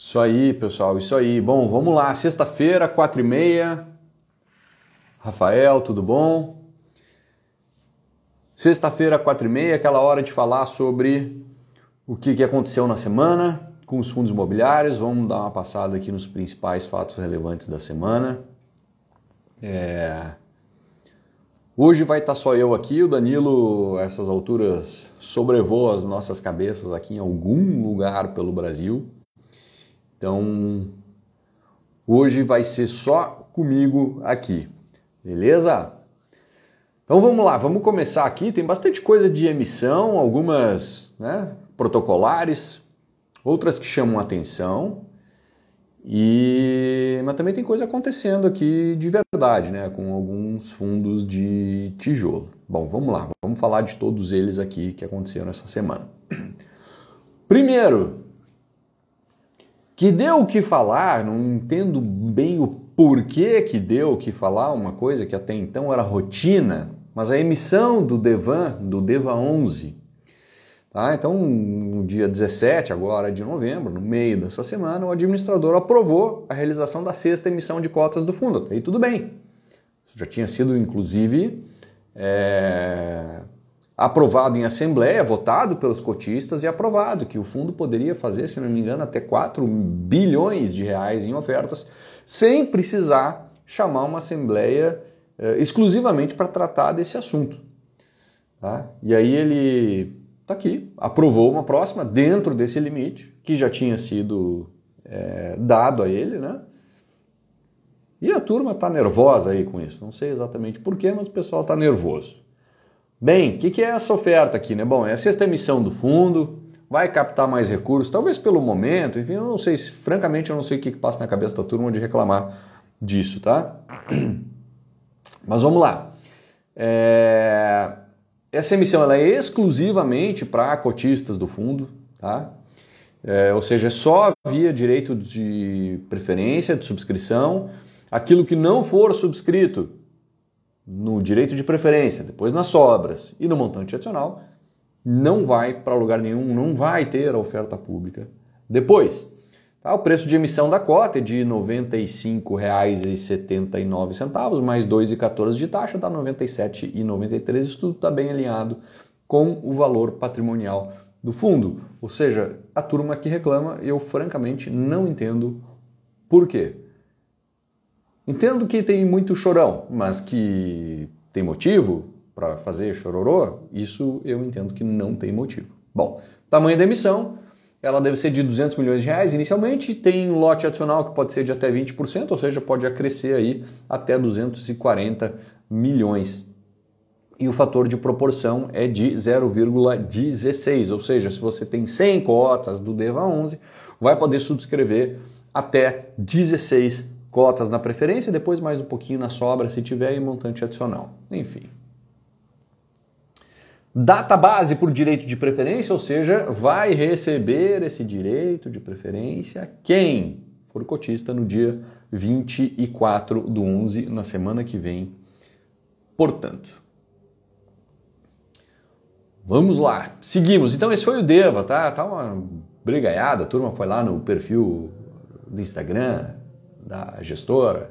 Isso aí, pessoal, isso aí. Bom, vamos lá. Sexta-feira, quatro e meia. Rafael, tudo bom? Sexta-feira, quatro e meia, aquela hora de falar sobre o que, que aconteceu na semana com os fundos imobiliários. Vamos dar uma passada aqui nos principais fatos relevantes da semana. É... Hoje vai estar só eu aqui, o Danilo, essas alturas, sobrevoa as nossas cabeças aqui em algum lugar pelo Brasil. Então, hoje vai ser só comigo aqui, beleza? Então vamos lá, vamos começar aqui. Tem bastante coisa de emissão, algumas né, protocolares, outras que chamam atenção. E mas também tem coisa acontecendo aqui de verdade, né, com alguns fundos de tijolo. Bom, vamos lá, vamos falar de todos eles aqui que aconteceram essa semana. Primeiro, que deu o que falar, não entendo bem o porquê que deu o que falar, uma coisa que até então era rotina, mas a emissão do Devan, do Deva 11, tá? então no dia 17 agora de novembro, no meio dessa semana, o administrador aprovou a realização da sexta emissão de cotas do fundo, aí tudo bem. Isso já tinha sido, inclusive, é, aprovado em assembleia, votado pelos cotistas e aprovado que o fundo poderia fazer, se não me engano, até 4 bilhões de reais em ofertas, sem precisar chamar uma assembleia eh, exclusivamente para tratar desse assunto. Tá? E aí ele está aqui, aprovou uma próxima dentro desse limite que já tinha sido é, dado a ele, né? E a turma está nervosa aí com isso. Não sei exatamente porquê, mas o pessoal está nervoso. Bem, o que, que, é essa oferta aqui, né? Bom, é a sexta emissão do fundo, vai captar mais recursos, talvez pelo momento, enfim, eu não sei, francamente eu não sei o que, que passa na cabeça da turma de reclamar disso, tá? Mas vamos lá. É... Essa emissão ela é exclusivamente para cotistas do fundo, tá? É, ou seja, é só via direito de preferência, de subscrição. Aquilo que não for subscrito no direito de preferência, depois nas sobras e no montante adicional, não vai para lugar nenhum, não vai ter a oferta pública depois. Tá? O preço de emissão da cota é de R$ 95,79, mais 2,14 de taxa, dá R$ 97,93. Isso tudo está bem alinhado com o valor patrimonial do fundo. Ou seja, a turma que reclama, eu francamente não entendo por quê. Entendo que tem muito chorão, mas que tem motivo para fazer chororô, isso eu entendo que não tem motivo. Bom, tamanho da emissão, ela deve ser de 200 milhões de reais inicialmente, tem um lote adicional que pode ser de até 20%, ou seja, pode acrescer aí até 240 milhões. E o fator de proporção é de 0,16, ou seja, se você tem 100 cotas do DEVA 11, vai poder subscrever até 16 cotas na preferência, depois mais um pouquinho na sobra se tiver e montante adicional. Enfim. Data base por direito de preferência, ou seja, vai receber esse direito de preferência quem for cotista no dia 24 do 11, na semana que vem. Portanto, vamos lá, seguimos. Então, esse foi o Deva, tá? Tá uma brigaiada, a turma foi lá no perfil do Instagram, da gestora,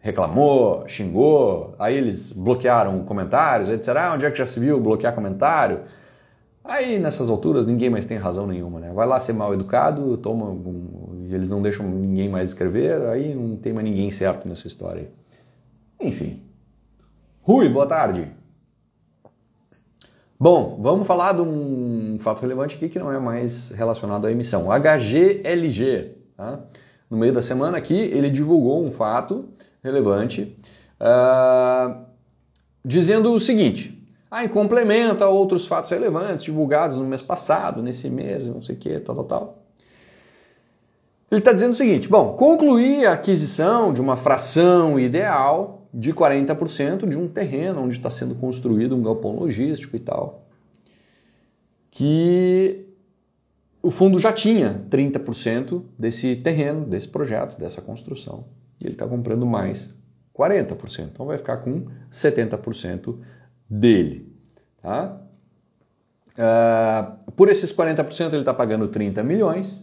reclamou, xingou, aí eles bloquearam comentários, disseram, ah, onde é que já se viu bloquear comentário? Aí nessas alturas ninguém mais tem razão nenhuma, né? Vai lá ser mal educado, toma um, eles não deixam ninguém mais escrever, aí não tem mais ninguém certo nessa história. Enfim. Rui, boa tarde. Bom, vamos falar de um fato relevante aqui que não é mais relacionado à emissão. HGLG, tá? No meio da semana aqui, ele divulgou um fato relevante uh, dizendo o seguinte: ah, em complemento a outros fatos relevantes divulgados no mês passado, nesse mês, não sei o que, tal, tal, tal. Ele está dizendo o seguinte: bom, concluir a aquisição de uma fração ideal de 40% de um terreno onde está sendo construído um galpão logístico e tal. Que o fundo já tinha 30% desse terreno, desse projeto, dessa construção. E ele está comprando mais 40%. Então vai ficar com 70% dele. Tá? Uh, por esses 40% ele está pagando 30 milhões.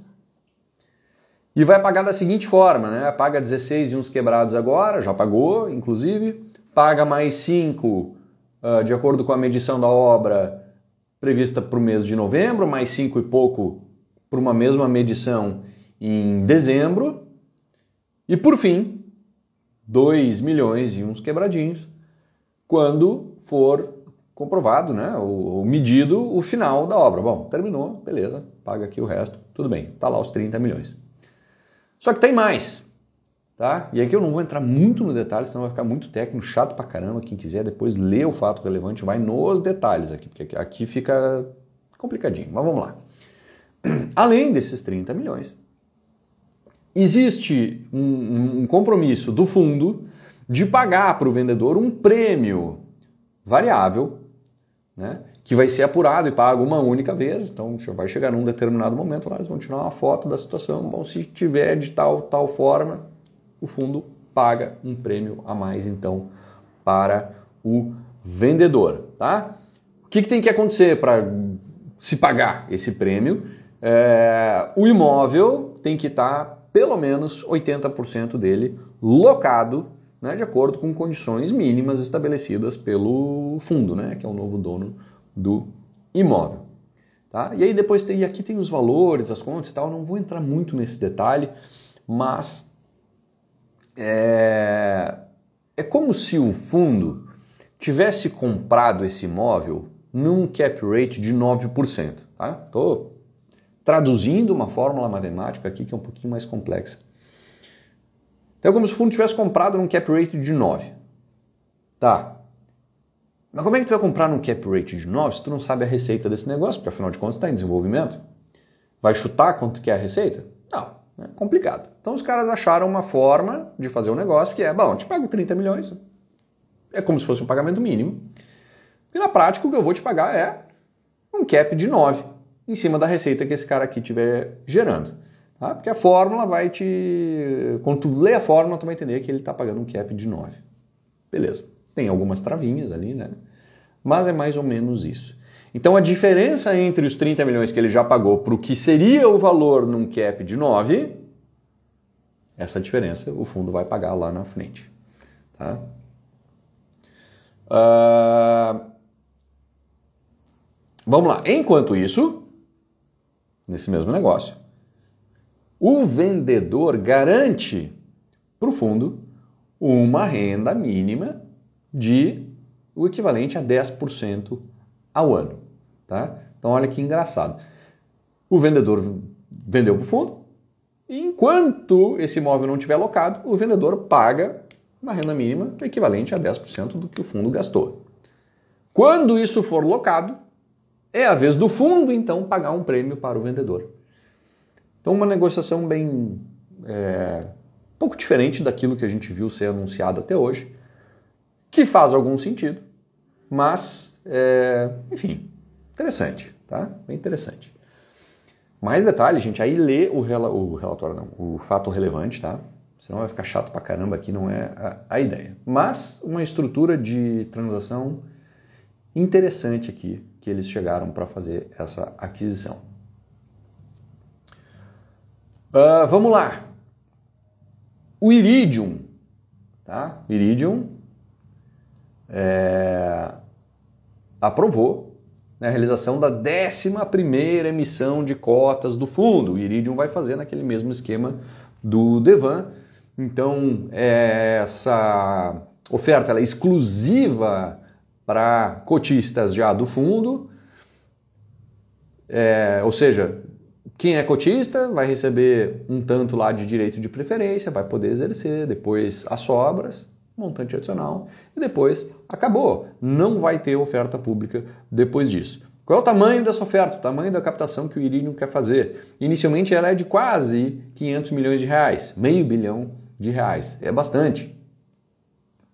E vai pagar da seguinte forma, né? Paga 16 e uns quebrados agora, já pagou, inclusive. Paga mais 5 uh, ah, de acordo com a medição da obra prevista para o mês de novembro, mais 5 e pouco para uma mesma medição em dezembro. E por fim, 2 milhões e uns quebradinhos quando for comprovado, né, o, medido o final da obra. Bom, terminou, beleza, paga aqui o resto, tudo bem, tá lá os 30 milhões. Só que tem mais, tá? E aqui eu não vou entrar muito no detalhe, senão vai ficar muito técnico, chato pra caramba. Quem quiser depois ler o fato relevante, vai nos detalhes aqui, porque aqui fica complicadinho. Mas vamos lá. Além desses 30 milhões, existe um, um compromisso do fundo de pagar para o vendedor um prêmio variável, né? que vai ser apurado e pago uma única vez. Então vai chegar num determinado momento lá, eles vão tirar uma foto da situação. Bom, se tiver de tal, tal forma, o fundo paga um prêmio a mais então para o vendedor. Tá? O que, que tem que acontecer para se pagar esse prêmio? É, o imóvel tem que estar pelo menos 80% dele locado né, de acordo com condições mínimas estabelecidas pelo fundo, né, que é o novo dono do imóvel. Tá? E aí depois tem, e aqui tem os valores, as contas e tal, não vou entrar muito nesse detalhe, mas é, é como se o fundo tivesse comprado esse imóvel num cap rate de 9%. Tá? Traduzindo uma fórmula matemática aqui que é um pouquinho mais complexa. Então é como se o fundo tivesse comprado num cap rate de 9. Tá, mas como é que tu vai comprar num cap rate de 9 se tu não sabe a receita desse negócio? Porque afinal de contas está em desenvolvimento. Vai chutar quanto que é a receita? Não, é complicado. Então os caras acharam uma forma de fazer o um negócio que é, bom, eu te pago 30 milhões, é como se fosse um pagamento mínimo. E na prática o que eu vou te pagar é um cap de 9 em cima da receita que esse cara aqui estiver gerando. Tá? Porque a fórmula vai te. Quando tu lê a fórmula, tu vai entender que ele está pagando um cap de 9. Beleza. Tem algumas travinhas ali, né? Mas é mais ou menos isso. Então a diferença entre os 30 milhões que ele já pagou para o que seria o valor num cap de 9, essa diferença o fundo vai pagar lá na frente. Tá? Uh... Vamos lá. Enquanto isso, nesse mesmo negócio, o vendedor garante para o fundo uma renda mínima de o equivalente a 10% ao ano. Tá? Então olha que engraçado. O vendedor vendeu para o fundo, e enquanto esse imóvel não estiver alocado, o vendedor paga uma renda mínima equivalente a 10% do que o fundo gastou. Quando isso for locado, é a vez do fundo, então, pagar um prêmio para o vendedor. Então, uma negociação bem. É, pouco diferente daquilo que a gente viu ser anunciado até hoje que faz algum sentido, mas, é, enfim, interessante, tá? Bem interessante. Mais detalhe, gente, aí lê o, o relatório, não, o fato relevante, tá? Senão vai ficar chato pra caramba aqui, não é a, a ideia. Mas uma estrutura de transação interessante aqui que eles chegaram para fazer essa aquisição. Uh, vamos lá. O Iridium, tá? Iridium é, aprovou né, a realização da 11 emissão de cotas do fundo. O Iridium vai fazer naquele mesmo esquema do Devan. Então, é, essa oferta é exclusiva para cotistas já do fundo, é, ou seja, quem é cotista vai receber um tanto lá de direito de preferência, vai poder exercer, depois as sobras, montante adicional, e depois acabou. Não vai ter oferta pública depois disso. Qual é o tamanho dessa oferta? O tamanho da captação que o Iridium quer fazer? Inicialmente ela é de quase 500 milhões de reais, meio bilhão de reais. É bastante.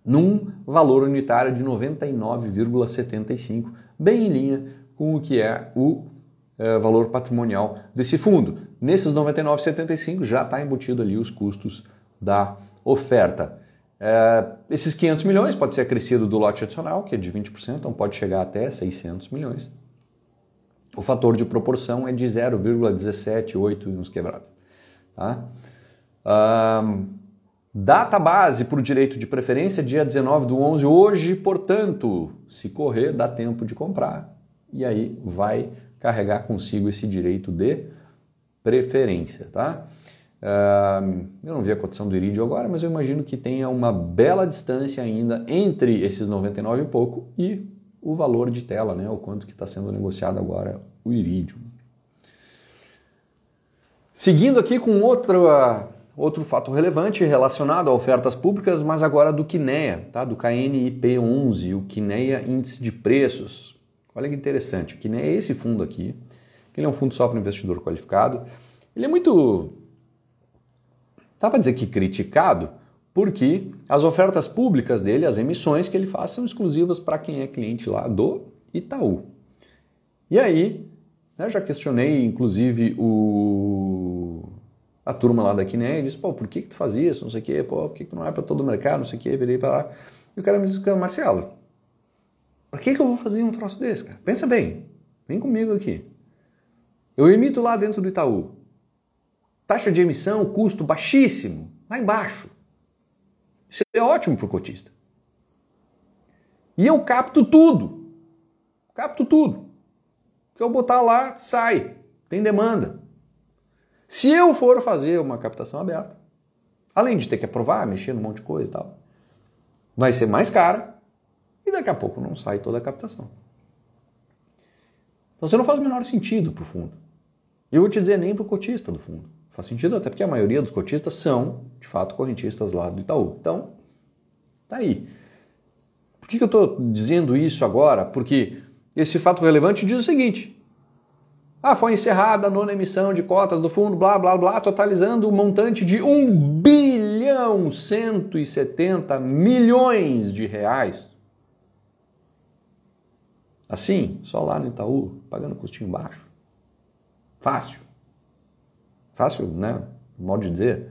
Num valor unitário de 99,75, bem em linha com o que é o é, valor patrimonial desse fundo. Nesses 99,75 já está embutido ali os custos da oferta. É, esses 500 milhões pode ser acrescido do lote adicional, que é de 20%, então pode chegar até 600 milhões. O fator de proporção é de 0,178 e uns quebrados. Tá? Um, data base para o direito de preferência, dia 19 do 11, hoje, portanto, se correr, dá tempo de comprar. E aí vai carregar consigo esse direito de preferência, tá? Uh, eu não vi a cotação do Iridio agora, mas eu imagino que tenha uma bela distância ainda entre esses 99 e pouco e o valor de tela, né? O quanto que está sendo negociado agora o Iridium. Seguindo aqui com outro, uh, outro fato relevante relacionado a ofertas públicas, mas agora do KINEA, tá? do KNIP11, o KINEA Índice de Preços. Olha que interessante, o KINEA é esse fundo aqui, que ele é um fundo só para investidor qualificado. Ele é muito, dá para dizer que criticado, porque as ofertas públicas dele, as emissões que ele faz, são exclusivas para quem é cliente lá do Itaú. E aí, né, já questionei, inclusive, o, a turma lá da Kiné, disse, pô, por que, que tu faz isso, não sei o quê, pô, por que, que não é para todo o mercado, não sei o quê, virei para lá. E o cara me disse, Marcelo, por que, que eu vou fazer um troço desse, cara? Pensa bem, vem comigo aqui. Eu emito lá dentro do Itaú. Taxa de emissão, custo baixíssimo, lá embaixo. Isso é ótimo para o cotista. E eu capto tudo. Capto tudo que eu botar lá, sai. Tem demanda. Se eu for fazer uma captação aberta, além de ter que aprovar, mexer num monte de coisa e tal, vai ser mais cara e daqui a pouco não sai toda a captação. Então você não faz o menor sentido para o fundo. Eu vou te dizer nem para o cotista do fundo. Faz sentido até porque a maioria dos cotistas são, de fato, correntistas lá do Itaú. Então, tá aí. Por que, que eu estou dizendo isso agora? Porque esse fato relevante diz o seguinte: ah, foi encerrada a nona emissão de cotas do fundo, blá blá blá, totalizando o um montante de 1 bilhão 170 milhões de reais. Assim, só lá no Itaú, pagando custinho baixo. Fácil. Fácil, né? Modo de dizer.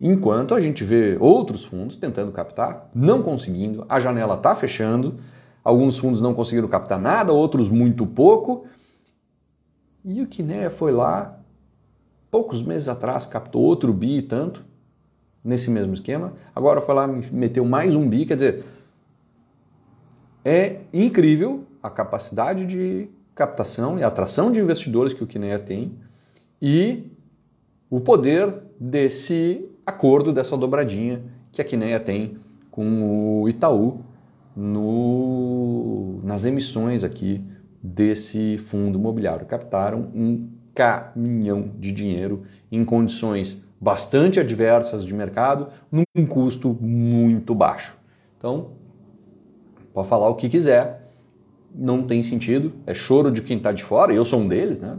Enquanto a gente vê outros fundos tentando captar, não conseguindo, a janela está fechando Alguns fundos não conseguiram captar nada, outros muito pouco. E o Kinea foi lá, poucos meses atrás, captou outro bi e tanto, nesse mesmo esquema. Agora foi lá, meteu mais um bi, quer dizer, é incrível a capacidade de captação e atração de investidores que o Kinea tem e o poder desse acordo, dessa dobradinha que a Kinea tem com o Itaú no, nas emissões aqui desse fundo imobiliário. Captaram um caminhão de dinheiro em condições bastante adversas de mercado, num custo muito baixo. Então, pode falar o que quiser, não tem sentido, é choro de quem está de fora, eu sou um deles, né?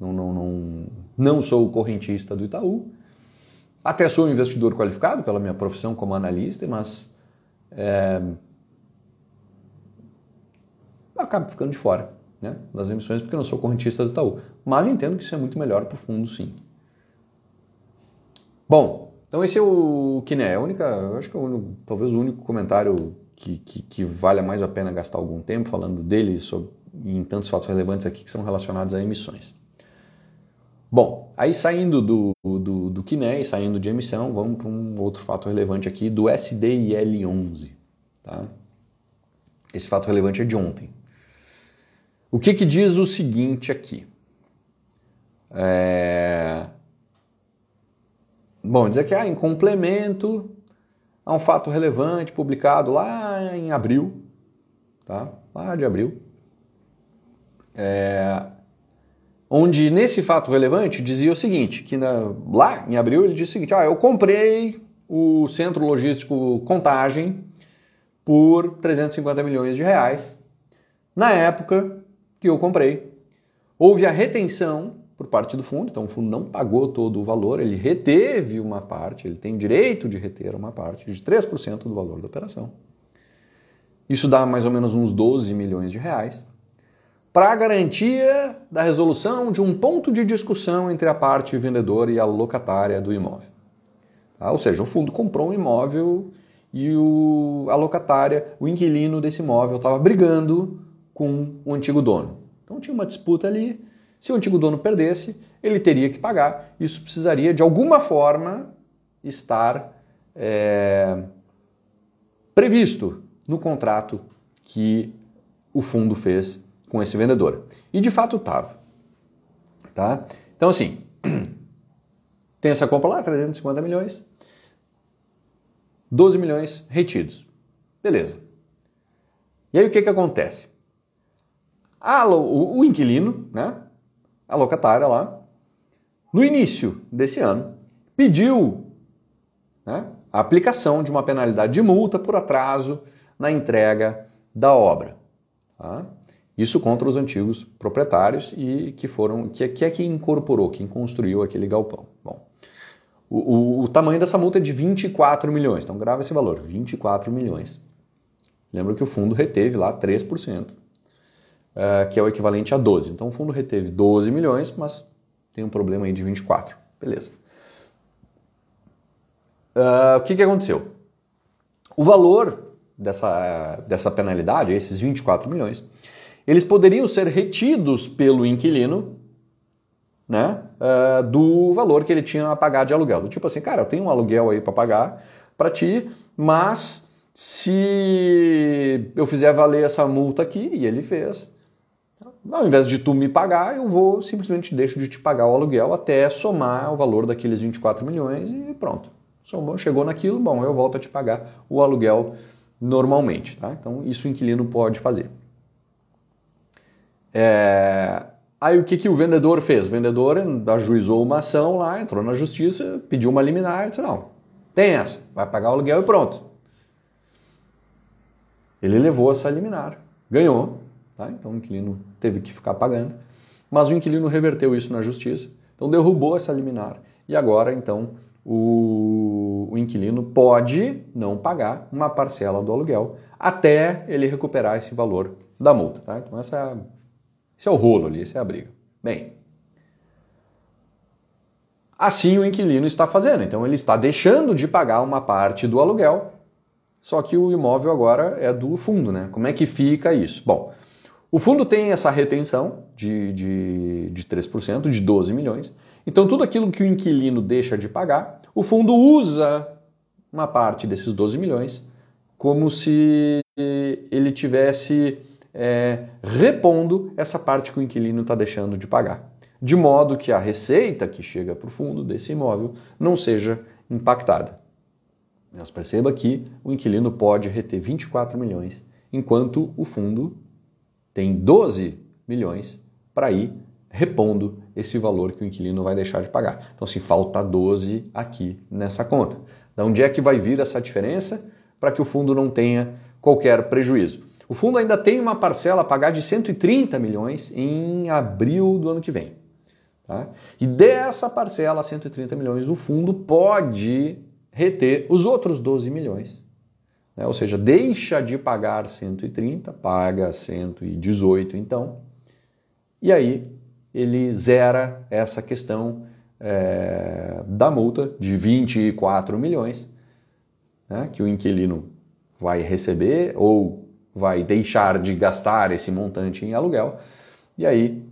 Não, não, não, não sou o correntista do Itaú, até sou um investidor qualificado pela minha profissão como analista, mas é, acabo ficando de fora né, das emissões porque eu não sou correntista do Itaú. Mas entendo que isso é muito melhor para o fundo, sim. Bom, então esse é o Kiné. É a única, acho que é o único, talvez o único comentário que, que, que vale mais a pena gastar algum tempo falando dele sobre, em tantos fatos relevantes aqui que são relacionados a emissões. Bom, aí saindo do, do, do Kiné e saindo de emissão, vamos para um outro fato relevante aqui do SDIL11. Tá? Esse fato relevante é de ontem. O que, que diz o seguinte aqui? É... Bom, dizer que ah, em complemento a um fato relevante publicado lá em abril, tá? lá de abril, é... onde nesse fato relevante dizia o seguinte, que na... lá em abril ele disse o seguinte, ah, eu comprei o centro logístico Contagem por 350 milhões de reais. Na época, que eu comprei. Houve a retenção por parte do fundo, então o fundo não pagou todo o valor, ele reteve uma parte, ele tem direito de reter uma parte de 3% do valor da operação. Isso dá mais ou menos uns 12 milhões de reais. Para a garantia da resolução de um ponto de discussão entre a parte vendedora e a locatária do imóvel. Tá? Ou seja, o fundo comprou um imóvel e o, a locatária, o inquilino desse imóvel, estava brigando com o antigo dono. Então tinha uma disputa ali. Se o antigo dono perdesse, ele teria que pagar. Isso precisaria, de alguma forma, estar é, previsto no contrato que o fundo fez com esse vendedor. E de fato estava. Tá? Então, assim, tem essa compra lá, 350 milhões, 12 milhões retidos. Beleza. E aí o que, que acontece? A, o, o inquilino, né, a locatária lá, no início desse ano, pediu né, a aplicação de uma penalidade de multa por atraso na entrega da obra. Tá? Isso contra os antigos proprietários e que foram que, que é quem incorporou, quem construiu aquele galpão. Bom, o, o, o, tamanho dessa multa é de 24 milhões, então grava esse valor, 24 milhões. Lembra que o fundo reteve lá 3%, uh, eh, que é o equivalente a 12. Então o fundo reteve 12 milhões, mas tem um problema aí de 24. Beleza. Uh, o que, que aconteceu? O valor dessa, dessa penalidade, esses 24 milhões, eles poderiam ser retidos pelo inquilino né, uh, do valor que ele tinha a pagar de aluguel. Do tipo assim, cara, eu tenho um aluguel aí para pagar para ti, mas se eu fizer valer essa multa aqui, e ele fez, ao invés de tu me pagar, eu vou simplesmente deixo de te pagar o aluguel até somar o valor daqueles 24 milhões e pronto. Chegou naquilo, bom, eu volto a te pagar o aluguel normalmente. Tá? Então, isso o inquilino pode fazer. É... Aí o que, que o vendedor fez? O vendedor ajuizou uma ação lá, entrou na justiça, pediu uma liminar e disse: não, tem essa, vai pagar o aluguel e pronto. Ele levou essa liminar, ganhou, tá? então o inquilino teve que ficar pagando, mas o inquilino reverteu isso na justiça, então derrubou essa liminar e agora então o, o inquilino pode não pagar uma parcela do aluguel até ele recuperar esse valor da multa. Tá? Então essa é, esse é o rolo ali, essa é a briga. Bem, assim o inquilino está fazendo. Então ele está deixando de pagar uma parte do aluguel, só que o imóvel agora é do fundo, né? Como é que fica isso? Bom, o fundo tem essa retenção de, de, de 3%, de 12 milhões, então, tudo aquilo que o inquilino deixa de pagar, o fundo usa uma parte desses 12 milhões como se ele tivesse é, repondo essa parte que o inquilino está deixando de pagar. De modo que a receita que chega para o fundo desse imóvel não seja impactada. Mas perceba que o inquilino pode reter 24 milhões, enquanto o fundo tem 12 milhões para ir repondo esse valor que o inquilino vai deixar de pagar. Então, se falta 12 aqui nessa conta. Da onde é que vai vir essa diferença para que o fundo não tenha qualquer prejuízo? O fundo ainda tem uma parcela a pagar de 130 milhões em abril do ano que vem. Tá? E dessa parcela, 130 milhões, o fundo pode reter os outros 12 milhões. Né? Ou seja, deixa de pagar 130, paga 118 então. E aí ele zera essa questão é, da multa de 24 milhões né, que o inquilino vai receber ou vai deixar de gastar esse montante em aluguel e aí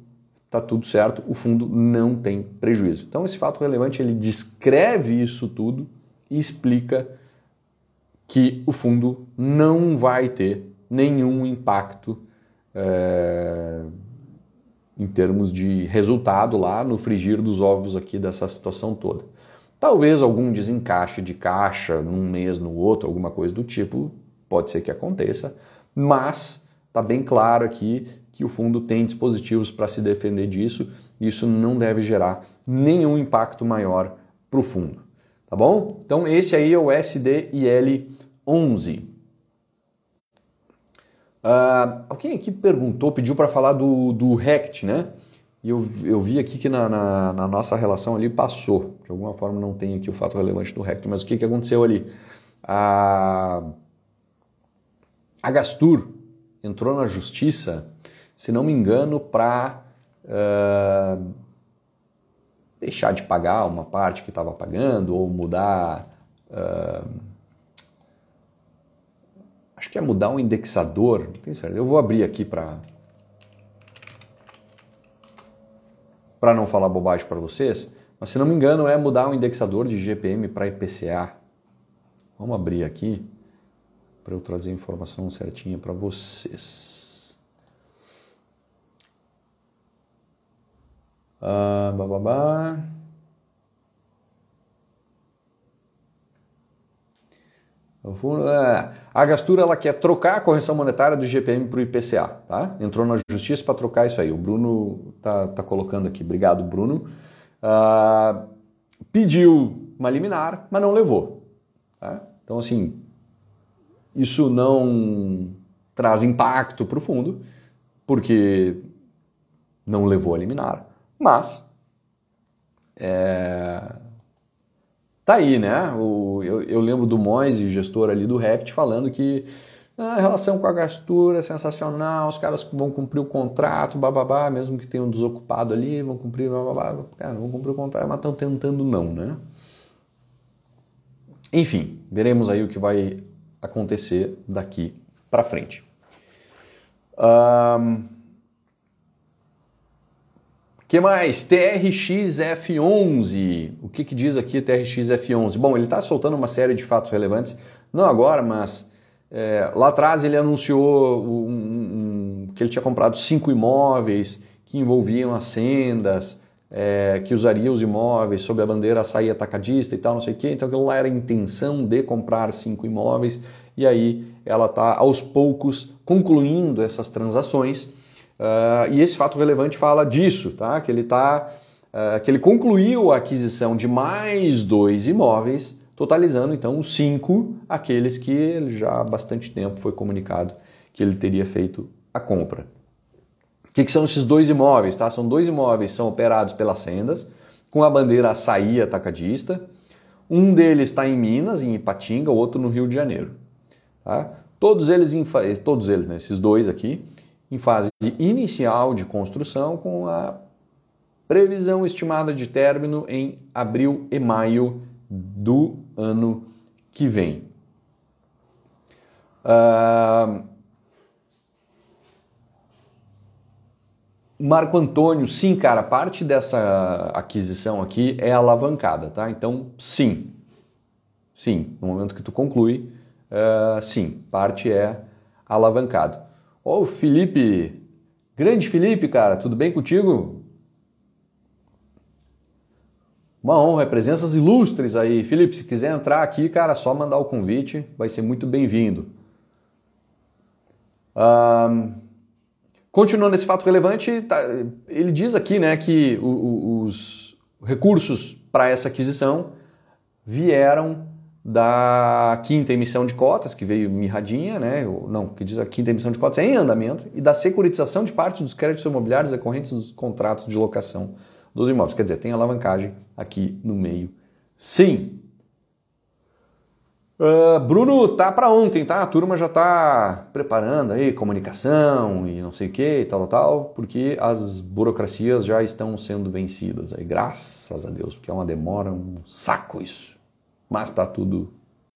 está tudo certo, o fundo não tem prejuízo. Então esse fato relevante ele descreve isso tudo e explica que o fundo não vai ter nenhum impacto é, em termos de resultado lá no frigir dos ovos aqui dessa situação toda. Talvez algum desencaixe de caixa num mês, no outro, alguma coisa do tipo, pode ser que aconteça, mas está bem claro aqui que o fundo tem dispositivos para se defender disso e isso não deve gerar nenhum impacto maior para o fundo. Tá bom? Então esse aí é o SDIL 11. Uh, alguém aqui perguntou, pediu para falar do, do RECT, né? E eu, eu vi aqui que na, na, na, nossa relação ali passou. De alguma forma não tem aqui o fato relevante do RECT, mas o que, que aconteceu ali? A, a Gastur entrou na justiça, se não me engano, para uh, ah, deixar de pagar uma parte que estava pagando ou mudar. Uh, Acho que é mudar um indexador. Não. Eu vou abrir aqui para. para não falar bobagem para vocês, mas se não me engano é mudar o indexador de GPM para IPCA. Vamos abrir aqui para eu trazer a informação certinha para vocês. Ah, bababá. A Gastura ela quer trocar a correção monetária do GPM para o IPCA, tá? Entrou na justiça para trocar isso aí. O Bruno tá, tá colocando aqui. Obrigado, Bruno. Uh, pediu uma liminar, mas não levou. Tá? Então, assim, isso não traz impacto para o fundo, porque não levou a liminar, mas é, tá aí, né? O, eu, eu, lembro do Moise, gestor ali do Rept, falando que ah, a relação com a gastura é sensacional, os caras vão cumprir o contrato, bababá, mesmo que tenham desocupado ali, vão cumprir, bababá, cara, vão cumprir o contrato, mas estão tentando não, né? Enfim, veremos aí o que vai acontecer daqui para frente. Que mais? TRXF11. O que, que diz aqui TRXF11? Bom, ele está soltando uma série de fatos relevantes, não agora, mas é, lá atrás ele anunciou um, um, que ele tinha comprado cinco imóveis que envolviam as sendas, é, que usaria os imóveis sob a bandeira açaí atacadista e tal, não sei o quê. Então aquilo lá era a intenção de comprar cinco imóveis e aí ela está aos poucos concluindo essas transações Uh, e esse fato relevante fala disso, tá? Que ele tá, uh, que ele concluiu a aquisição de mais dois imóveis, totalizando então cinco, aqueles que ele já há bastante tempo foi comunicado que ele teria feito a compra. O que, que, são esses dois imóveis? Tá? São dois imóveis são operados pelas sendas, com a bandeira açaí atacadista. Um deles está em Minas, em Ipatinga, o outro no Rio de Janeiro. Tá? Todos eles, todos eles, né? esses dois aqui, em fase inicial de construção, com a previsão estimada de término em abril e maio do ano que vem. Uh, Marco Antônio, sim, cara, parte dessa aquisição aqui é alavancada, tá? Então, sim, sim, no momento que tu conclui, uh, sim, parte é alavancado. Ô, Felipe, grande Felipe, cara, tudo bem contigo? Uma honra, presenças ilustres aí. Felipe, se quiser entrar aqui, cara, só mandar o convite, vai ser muito bem-vindo. Um, continuando esse fato relevante, tá, ele diz aqui né, que o, o, os recursos para essa aquisição vieram da quinta emissão de cotas, que veio mirradinha, né? não, que diz a quinta emissão de cotas é em andamento, e da securitização de parte dos créditos imobiliários decorrentes dos contratos de locação dos imóveis. Quer dizer, tem alavancagem aqui no meio. Sim. Uh, Bruno, tá para ontem, tá? A turma já tá preparando aí comunicação e não sei o que tal, tal, porque as burocracias já estão sendo vencidas aí, graças a Deus, porque é uma demora, um saco isso mas está tudo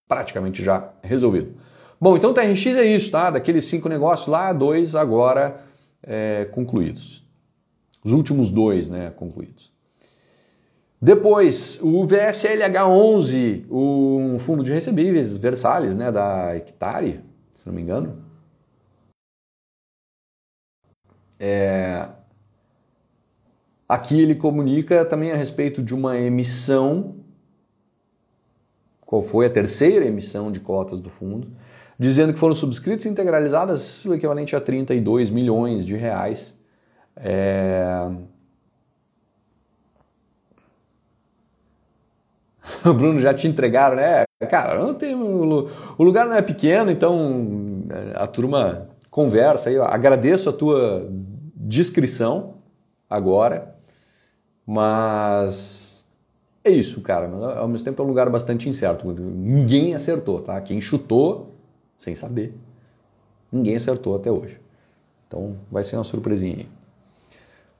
praticamente já resolvido. Bom, então o TRX é isso, tá? Daqueles cinco negócios lá, dois agora é, concluídos. Os últimos dois, né, concluídos. Depois, o VSLH11, um fundo de recebíveis, Versalhes, né, da Hectare, se não me engano. É... Aqui ele comunica também a respeito de uma emissão qual foi a terceira emissão de cotas do fundo, dizendo que foram subscritas e integralizadas o equivalente a 32 milhões de reais. É... O Bruno já te entregaram, né? Cara, não tem, o lugar não é pequeno, então a turma conversa aí. Agradeço a tua descrição agora, mas é isso, cara. Mas ao mesmo tempo é um lugar bastante incerto. Ninguém acertou, tá? Quem chutou, sem saber, ninguém acertou até hoje. Então vai ser uma surpresinha aí.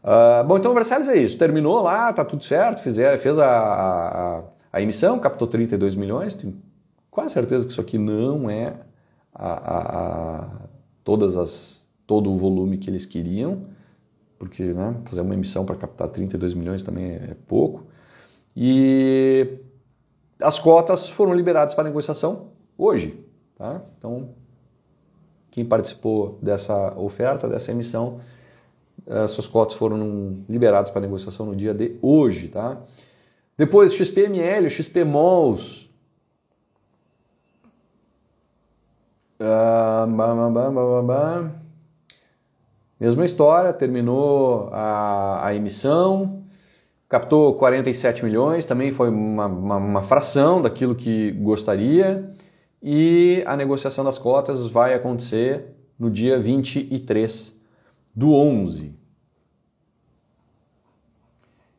Uh, bom, então o Versalhes é isso. Terminou lá, tá tudo certo, fez, fez a, a, a, emissão, captou 32 milhões. Tenho quase certeza que isso aqui não é a, a, todas as, todo o volume que eles queriam. porque né, fazer uma emissão para captar 32 milhões também é pouco. E as cotas foram liberadas para negociação hoje. Tá? Então, quem participou dessa oferta, dessa emissão, uh, suas cotas foram liberadas para negociação no dia de hoje. Tá? Depois, XPML, XP Malls. Uh, bah, bah, bah, Mesma história, terminou a, a emissão, captou 47 milhões, também foi uma, uma, uma, fração daquilo que gostaria, e a negociação das cotas vai acontecer no dia 23 do 11.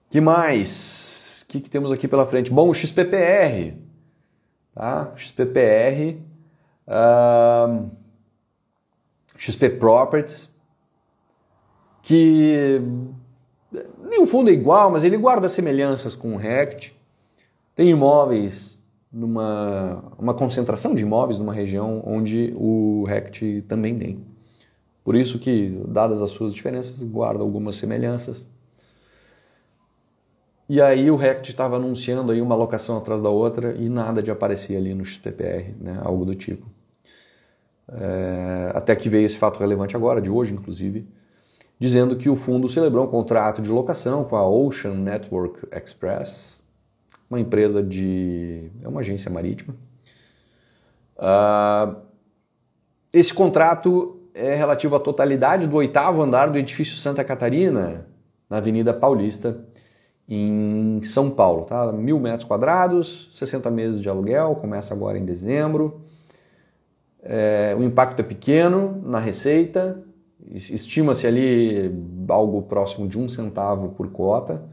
que mais? O que, que temos aqui pela frente? Bom, o XPPR. Tá? XPPR. Uh, XP Properties. Que nenhum fundo é igual, mas ele guarda semelhanças com o RECT. Tem imóveis numa uma concentração de imóveis numa região onde o RECT também tem. Por isso que, dadas as suas diferenças, guarda algumas semelhanças. E aí o RECT estava anunciando aí uma alocação atrás da outra e nada de aparecer ali no XPPR, né? algo do tipo. É, até que veio esse fato relevante agora, de hoje inclusive, dizendo que o fundo celebrou um contrato de locação com a Ocean Network Express, uma empresa de. é uma agência marítima. Uh, esse contrato é relativo à totalidade do oitavo andar do edifício Santa Catarina, na Avenida Paulista, em São Paulo, tá? Mil metros quadrados, 60 meses de aluguel, começa agora em dezembro. É, o impacto é pequeno na receita, estima-se ali algo próximo de um centavo por cota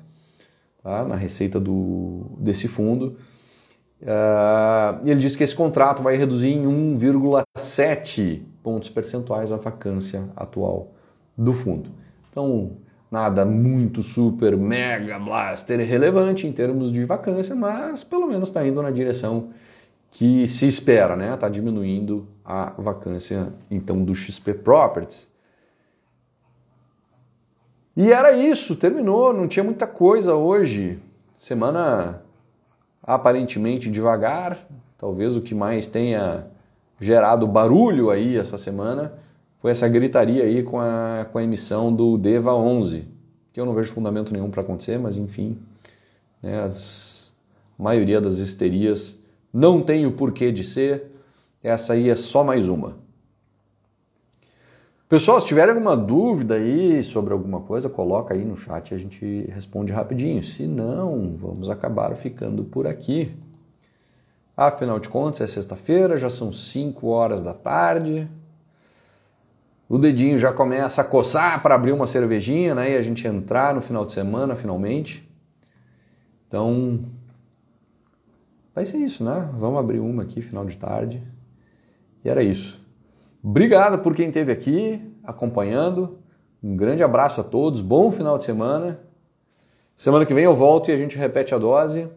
tá? na receita do, desse fundo. Uh, ele diz que esse contrato vai reduzir em 1,7 pontos percentuais a vacância atual do fundo. Então, nada muito super mega blaster relevante em termos de vacância, mas pelo menos está indo na direção que se espera, né? Está diminuindo a vacância então do XP Properties. E era isso, terminou, não tinha muita coisa hoje. Semana aparentemente devagar, talvez o que mais tenha gerado barulho aí essa semana foi essa gritaria aí com a, com a emissão do DEVA 11, que eu não vejo fundamento nenhum para acontecer, mas enfim, né, as, a maioria das histerias não tem o porquê de ser, essa aí é só mais uma. Pessoal, se tiver alguma dúvida aí sobre alguma coisa, coloca aí no chat e a gente responde rapidinho. Se não, vamos acabar ficando por aqui. Afinal de contas, é sexta-feira, já são 5 horas da tarde o dedinho já começa a coçar para abrir uma cervejinha, né? E a gente entrar no final de semana finalmente. Então, vai ser isso, né? Vamos abrir uma aqui final de tarde. E era isso. Obrigado por quem esteve aqui acompanhando. Um grande abraço a todos. Bom final de semana. Semana que vem eu volto e a gente repete a dose.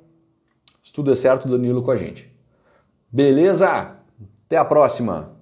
Se tudo é certo, Danilo com a gente. Beleza? Até a próxima!